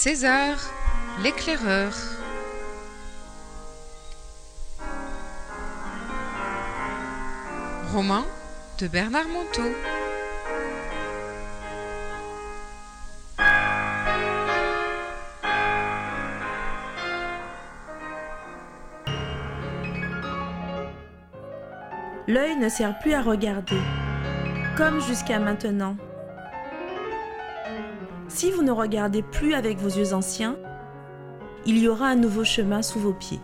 César, l'éclaireur. Roman de Bernard Monteau. L'œil ne sert plus à regarder, comme jusqu'à maintenant. Si vous ne regardez plus avec vos yeux anciens, il y aura un nouveau chemin sous vos pieds.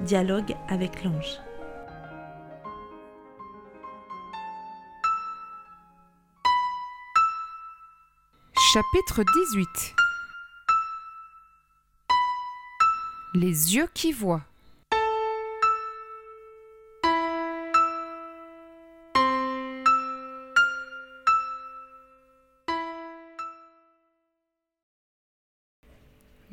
Dialogue avec l'ange. Chapitre 18 Les yeux qui voient.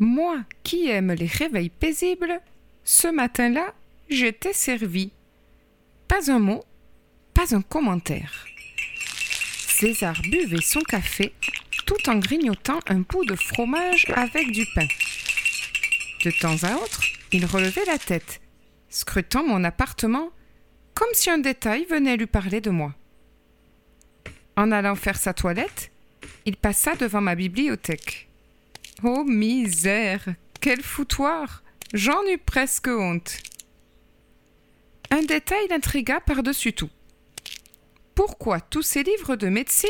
Moi qui aime les réveils paisibles, ce matin-là, j'étais servi. Pas un mot, pas un commentaire. César buvait son café tout en grignotant un bout de fromage avec du pain. De temps à autre, il relevait la tête, scrutant mon appartement comme si un détail venait lui parler de moi. En allant faire sa toilette, il passa devant ma bibliothèque. Oh misère, quel foutoir J'en eus presque honte. Un détail l'intrigua par-dessus tout. Pourquoi tous ces livres de médecine,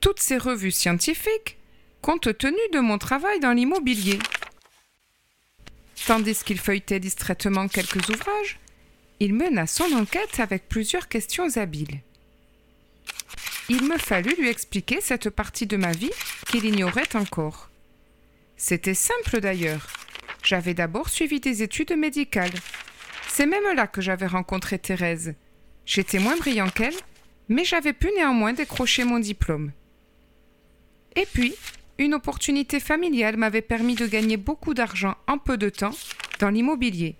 toutes ces revues scientifiques, compte tenu de mon travail dans l'immobilier? Tandis qu'il feuilletait distraitement quelques ouvrages, il mena son enquête avec plusieurs questions habiles. Il me fallut lui expliquer cette partie de ma vie qu'il ignorait encore. C'était simple d'ailleurs. J'avais d'abord suivi des études médicales. C'est même là que j'avais rencontré Thérèse. J'étais moins brillant qu'elle, mais j'avais pu néanmoins décrocher mon diplôme. Et puis, une opportunité familiale m'avait permis de gagner beaucoup d'argent en peu de temps dans l'immobilier.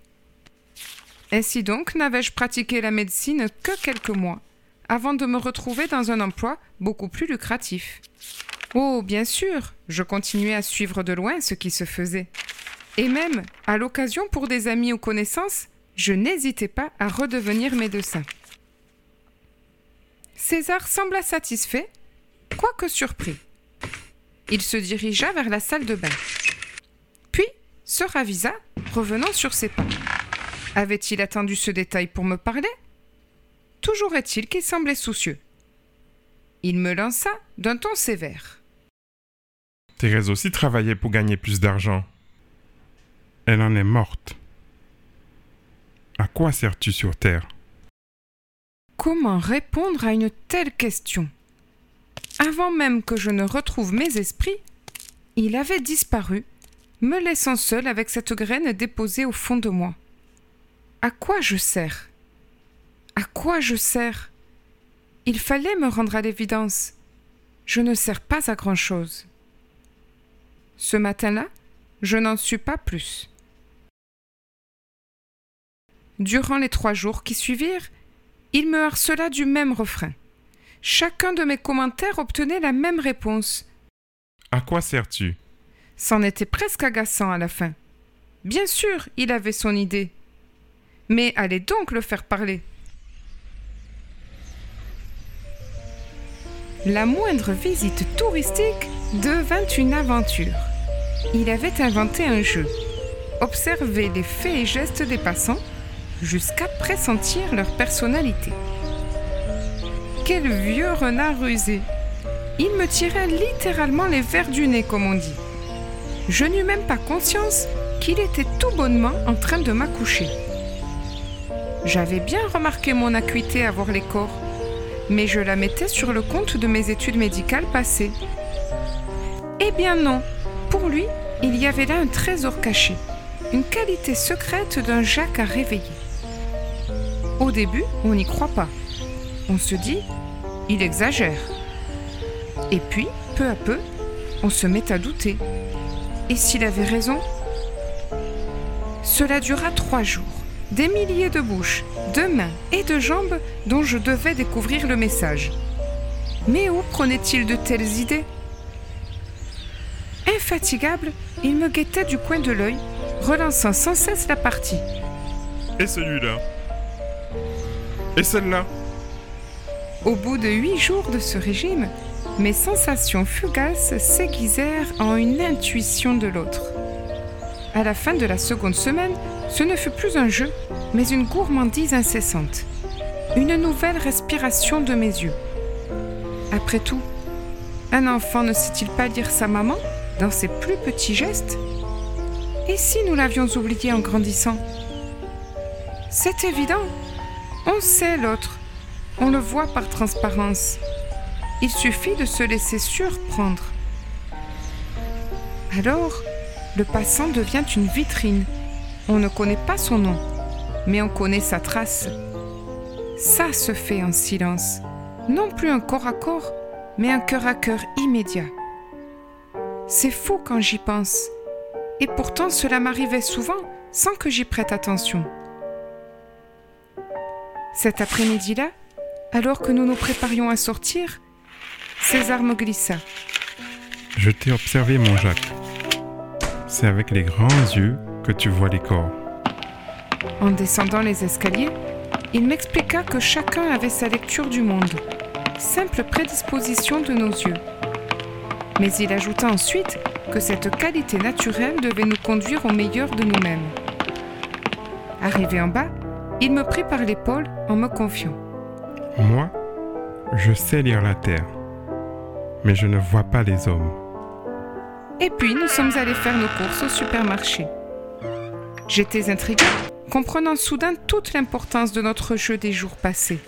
Ainsi donc n'avais-je pratiqué la médecine que quelques mois, avant de me retrouver dans un emploi beaucoup plus lucratif. Oh, bien sûr, je continuais à suivre de loin ce qui se faisait. Et même, à l'occasion pour des amis ou connaissances, je n'hésitais pas à redevenir médecin. César sembla satisfait, quoique surpris. Il se dirigea vers la salle de bain. Puis se ravisa, revenant sur ses pas. Avait-il attendu ce détail pour me parler? Toujours est-il qu'il semblait soucieux. Il me lança d'un ton sévère. Thérèse aussi travaillait pour gagner plus d'argent. Elle en est morte. À quoi sers-tu sur Terre? Comment répondre à une telle question? Avant même que je ne retrouve mes esprits, il avait disparu, me laissant seul avec cette graine déposée au fond de moi. À quoi je sers? À quoi je sers? Il fallait me rendre à l'évidence. Je ne sers pas à grand-chose. Ce matin-là, je n'en sus pas plus. Durant les trois jours qui suivirent, il me harcela du même refrain. Chacun de mes commentaires obtenait la même réponse. À quoi sers-tu? C'en était presque agaçant à la fin. Bien sûr, il avait son idée. Mais allez donc le faire parler. La moindre visite touristique devint une aventure il avait inventé un jeu. Observer les faits et gestes des passants jusqu'à pressentir leur personnalité. Quel vieux renard rusé Il me tirait littéralement les vers du nez, comme on dit. Je n'eus même pas conscience qu'il était tout bonnement en train de m'accoucher. J'avais bien remarqué mon acuité à voir les corps, mais je la mettais sur le compte de mes études médicales passées. Eh bien non, pour lui, il y avait là un trésor caché, une qualité secrète d'un Jacques à réveiller. Au début, on n'y croit pas. On se dit, il exagère. Et puis, peu à peu, on se met à douter. Et s'il avait raison? Cela dura trois jours. Des milliers de bouches, de mains et de jambes dont je devais découvrir le message. Mais où prenait-il de telles idées? Infatigable, il me guettait du coin de l'œil, relançant sans cesse la partie. Et celui-là? Et celle-là? Au bout de huit jours de ce régime, mes sensations fugaces s'aiguisèrent en une intuition de l'autre. À la fin de la seconde semaine, ce ne fut plus un jeu, mais une gourmandise incessante. Une nouvelle respiration de mes yeux. Après tout, un enfant ne sait-il pas lire sa maman? Dans ses plus petits gestes Et si nous l'avions oublié en grandissant? C'est évident. On sait l'autre. On le voit par transparence. Il suffit de se laisser surprendre. Alors, le passant devient une vitrine. On ne connaît pas son nom, mais on connaît sa trace. Ça se fait en silence. Non plus un corps à corps, mais un cœur à cœur immédiat. C'est fou quand j'y pense. Et pourtant cela m'arrivait souvent sans que j'y prête attention. Cet après-midi-là, alors que nous nous préparions à sortir, César me glissa. Je t'ai observé, mon Jacques. C'est avec les grands yeux que tu vois les corps. En descendant les escaliers, il m'expliqua que chacun avait sa lecture du monde, simple prédisposition de nos yeux. Mais il ajouta ensuite que cette qualité naturelle devait nous conduire au meilleur de nous-mêmes. Arrivé en bas, il me prit par l'épaule en me confiant. Moi, je sais lire la terre, mais je ne vois pas les hommes. Et puis nous sommes allés faire nos courses au supermarché. J'étais intriguée, comprenant soudain toute l'importance de notre jeu des jours passés.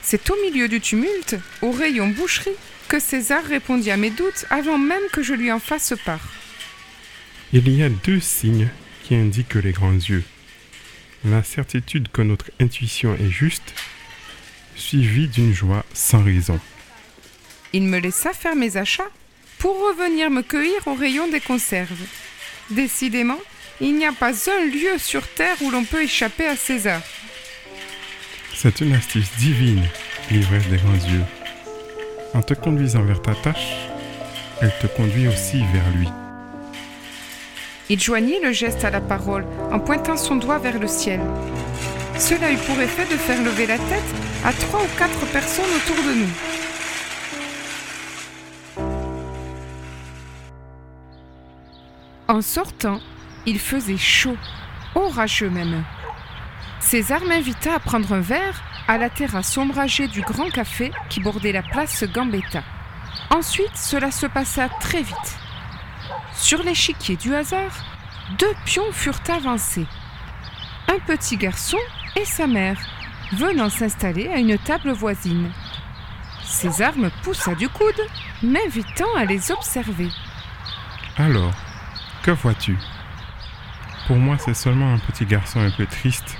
C'est au milieu du tumulte, au rayon boucherie, que César répondit à mes doutes avant même que je lui en fasse part. Il y a deux signes qui indiquent les grands yeux. La certitude que notre intuition est juste, suivie d'une joie sans raison. Il me laissa faire mes achats pour revenir me cueillir au rayon des conserves. Décidément, il n'y a pas un lieu sur Terre où l'on peut échapper à César. C'est une astuce divine, l'ivresse des grands yeux. En te conduisant vers ta tâche, elle te conduit aussi vers lui. Il joignit le geste à la parole en pointant son doigt vers le ciel. Cela eut pour effet de faire lever la tête à trois ou quatre personnes autour de nous. En sortant, il faisait chaud, orageux même. César m'invita à prendre un verre à la terrasse ombragée du grand café qui bordait la place Gambetta. Ensuite, cela se passa très vite. Sur l'échiquier du hasard, deux pions furent avancés. Un petit garçon et sa mère, venant s'installer à une table voisine. César me poussa du coude, m'invitant à les observer. Alors, que vois-tu? Pour moi, c'est seulement un petit garçon un peu triste,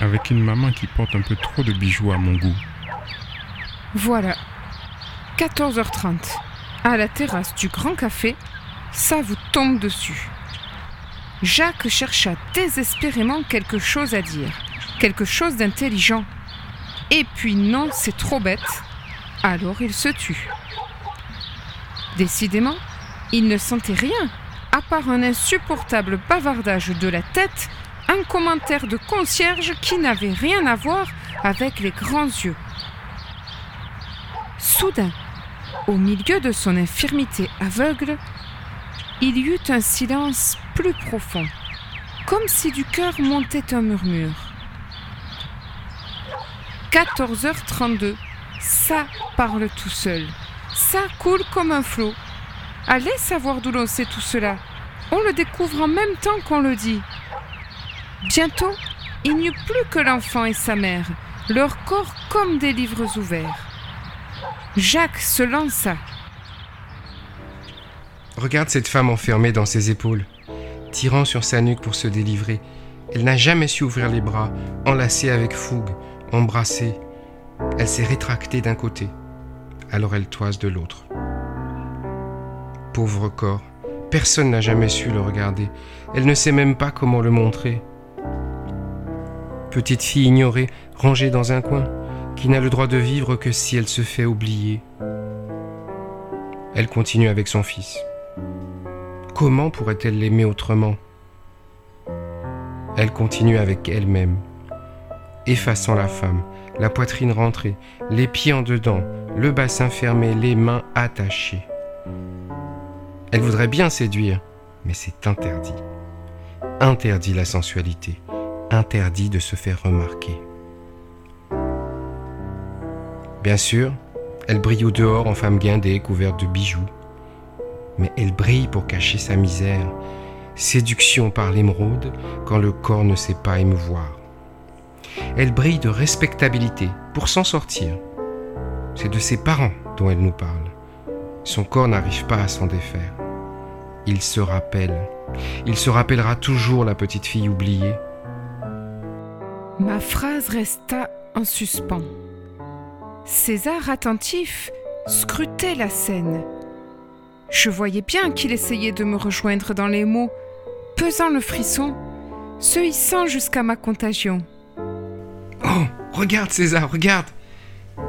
avec une maman qui porte un peu trop de bijoux à mon goût. Voilà. 14h30. À la terrasse du Grand Café, ça vous tombe dessus. Jacques chercha désespérément quelque chose à dire, quelque chose d'intelligent. Et puis non, c'est trop bête. Alors il se tut. Décidément, il ne sentait rien, à part un insupportable bavardage de la tête, un commentaire de concierge qui n'avait rien à voir avec les grands yeux. Soudain, au milieu de son infirmité aveugle, il y eut un silence plus profond, comme si du cœur montait un murmure. 14h32, ça parle tout seul, ça coule comme un flot. Allez savoir d'où l'on sait tout cela. On le découvre en même temps qu'on le dit. Bientôt, il n'y eut plus que l'enfant et sa mère, leurs corps comme des livres ouverts. Jacques se lança. Regarde cette femme enfermée dans ses épaules, tirant sur sa nuque pour se délivrer. Elle n'a jamais su ouvrir les bras, enlacée avec fougue, embrassée. Elle s'est rétractée d'un côté, alors elle toise de l'autre. Pauvre corps, personne n'a jamais su le regarder. Elle ne sait même pas comment le montrer. Petite fille ignorée, rangée dans un coin, qui n'a le droit de vivre que si elle se fait oublier. elle continue avec son fils. Comment pourrait-elle l'aimer autrement? Elle continue avec elle-même, effaçant la femme, la poitrine rentrée, les pieds en dedans, le bassin fermé, les mains attachées. Elle voudrait bien séduire, mais c'est interdit. Interdit la sensualité, interdit de se faire remarquer. Bien sûr, elle brille au dehors en femme guindée couverte de bijoux. Mais elle brille pour cacher sa misère, séduction par l'émeraude quand le corps ne sait pas émouvoir. Elle brille de respectabilité pour s'en sortir. C'est de ses parents dont elle nous parle. Son corps n'arrive pas à s'en défaire. Il se rappelle. Il se rappellera toujours la petite fille oubliée. Ma phrase resta en suspens. César, attentif, scrutait la scène. Je voyais bien qu'il essayait de me rejoindre dans les mots, pesant le frisson, se hissant jusqu'à ma contagion. Oh, regarde César, regarde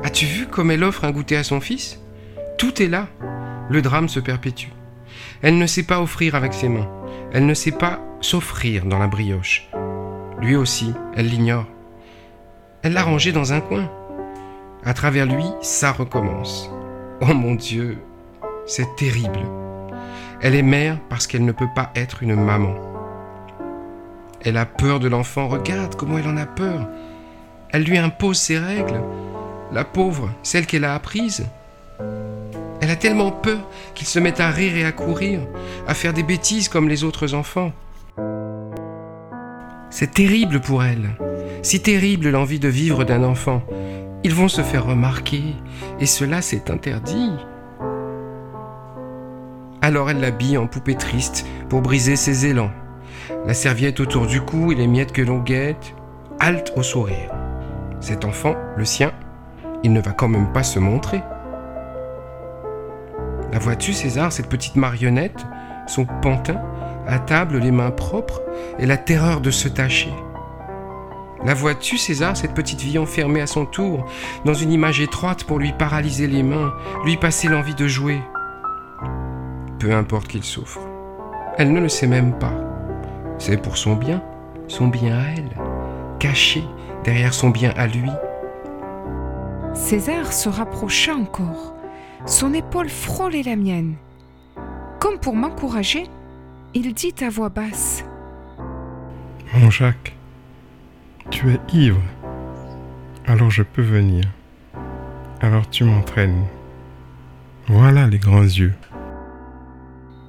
As-tu vu comme elle offre un goûter à son fils? Tout est là. Le drame se perpétue. Elle ne sait pas offrir avec ses mains. Elle ne sait pas s'offrir dans la brioche. Lui aussi, elle l'ignore. Elle l'a rangé dans un coin. À travers lui, ça recommence. Oh mon Dieu, c'est terrible. Elle est mère parce qu'elle ne peut pas être une maman. Elle a peur de l'enfant, regarde comment elle en a peur. Elle lui impose ses règles. La pauvre, celle qu'elle a apprise. Elle a tellement peur qu'il se met à rire et à courir, à faire des bêtises comme les autres enfants. C'est terrible pour elle, si terrible l'envie de vivre d'un enfant, ils vont se faire remarquer, et cela c'est interdit. Alors elle l'habille en poupée triste pour briser ses élans. La serviette autour du cou et les miettes que l'on guette, halte au sourire. Cet enfant, le sien, il ne va quand même pas se montrer. La vois-tu, César, cette petite marionnette, son pantin, à table, les mains propres, et la terreur de se tâcher la vois-tu, César, cette petite vie enfermée à son tour, dans une image étroite pour lui paralyser les mains, lui passer l'envie de jouer? Peu importe qu'il souffre. Elle ne le sait même pas. C'est pour son bien, son bien à elle, caché derrière son bien à lui. César se rapprocha encore. Son épaule frôlait la mienne. Comme pour m'encourager, il dit à voix basse Mon Jacques, tu es ivre. Alors je peux venir. Alors tu m'entraînes. Voilà les grands yeux.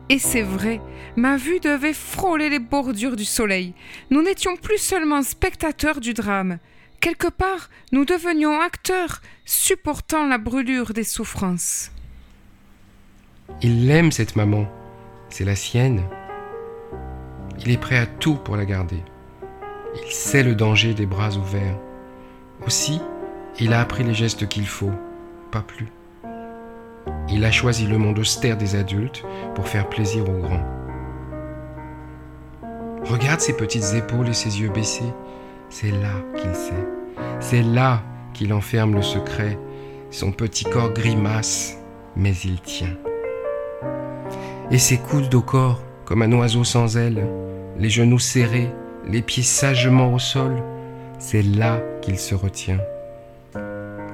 Et c'est vrai, ma vue devait frôler les bordures du soleil. Nous n'étions plus seulement spectateurs du drame. Quelque part, nous devenions acteurs, supportant la brûlure des souffrances. Il l'aime, cette maman. C'est la sienne. Il est prêt à tout pour la garder. Il sait le danger des bras ouverts. Aussi, il a appris les gestes qu'il faut, pas plus. Il a choisi le monde austère des adultes pour faire plaisir aux grands. Regarde ses petites épaules et ses yeux baissés. C'est là qu'il sait. C'est là qu'il enferme le secret. Son petit corps grimace, mais il tient. Et ses coudes corps, comme un oiseau sans ailes, les genoux serrés, les pieds sagement au sol, c'est là qu'il se retient.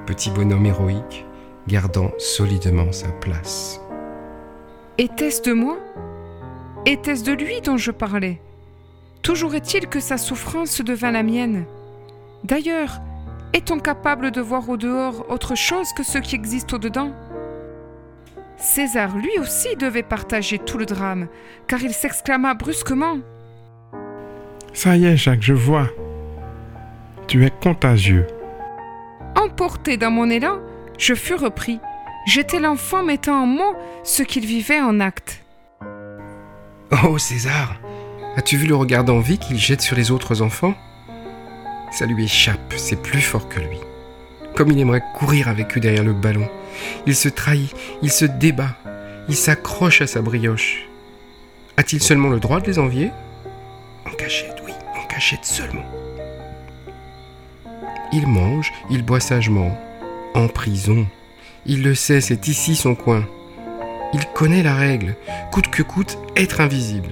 Petit bonhomme héroïque, gardant solidement sa place. Était-ce de moi? Était-ce de lui dont je parlais? Toujours est-il que sa souffrance devint la mienne. D'ailleurs, est-on capable de voir au dehors autre chose que ce qui existe au-dedans? César lui aussi devait partager tout le drame, car il s'exclama brusquement ça y est, Jacques, je vois. Tu es contagieux. Emporté dans mon élan, je fus repris. J'étais l'enfant mettant en mots ce qu'il vivait en acte. Oh, César, as-tu vu le regard d'envie qu'il jette sur les autres enfants? Ça lui échappe, c'est plus fort que lui. Comme il aimerait courir avec eux derrière le ballon. Il se trahit, il se débat, il s'accroche à sa brioche. A-t-il seulement le droit de les envier? En seulement. Il mange, il boit sagement, en prison. Il le sait, c'est ici son coin. Il connaît la règle, coûte que coûte, être invisible.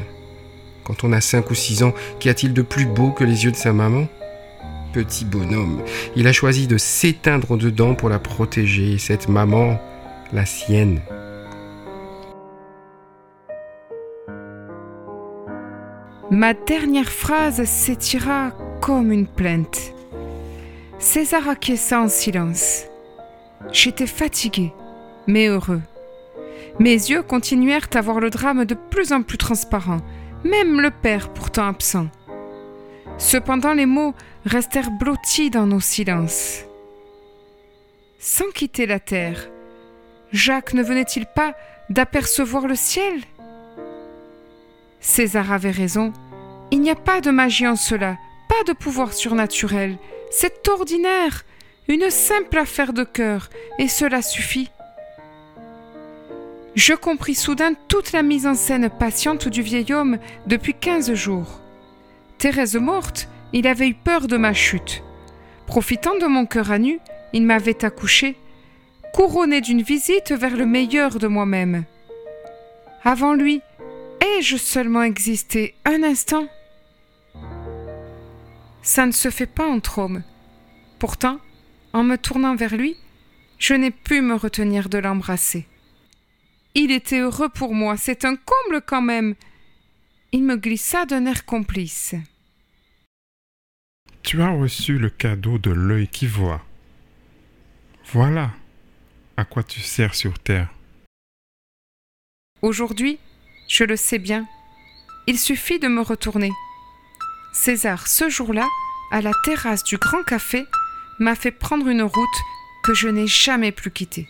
Quand on a 5 ou 6 ans, qu'y a-t-il de plus beau que les yeux de sa maman? Petit bonhomme, il a choisi de s'éteindre dedans pour la protéger, cette maman, la sienne. Ma dernière phrase s'étira comme une plainte. César acquiesça en silence. J'étais fatigué, mais heureux. Mes yeux continuèrent à voir le drame de plus en plus transparent, même le père pourtant absent. Cependant les mots restèrent blottis dans nos silences. Sans quitter la terre, Jacques ne venait-il pas d'apercevoir le ciel? César avait raison, il n'y a pas de magie en cela, pas de pouvoir surnaturel, c'est ordinaire, une simple affaire de cœur, et cela suffit. Je compris soudain toute la mise en scène patiente du vieil homme depuis quinze jours. Thérèse morte, il avait eu peur de ma chute. Profitant de mon cœur à nu, il m'avait accouché, couronné d'une visite vers le meilleur de moi-même. Avant lui, ai-je seulement existé un instant? Ça ne se fait pas entre hommes. Pourtant, en me tournant vers lui, je n'ai pu me retenir de l'embrasser. Il était heureux pour moi, c'est un comble quand même. Il me glissa d'un air complice. Tu as reçu le cadeau de l'œil qui voit. Voilà à quoi tu sers sur terre. Aujourd'hui, je le sais bien, il suffit de me retourner. César, ce jour-là, à la terrasse du Grand Café, m'a fait prendre une route que je n'ai jamais plus quittée.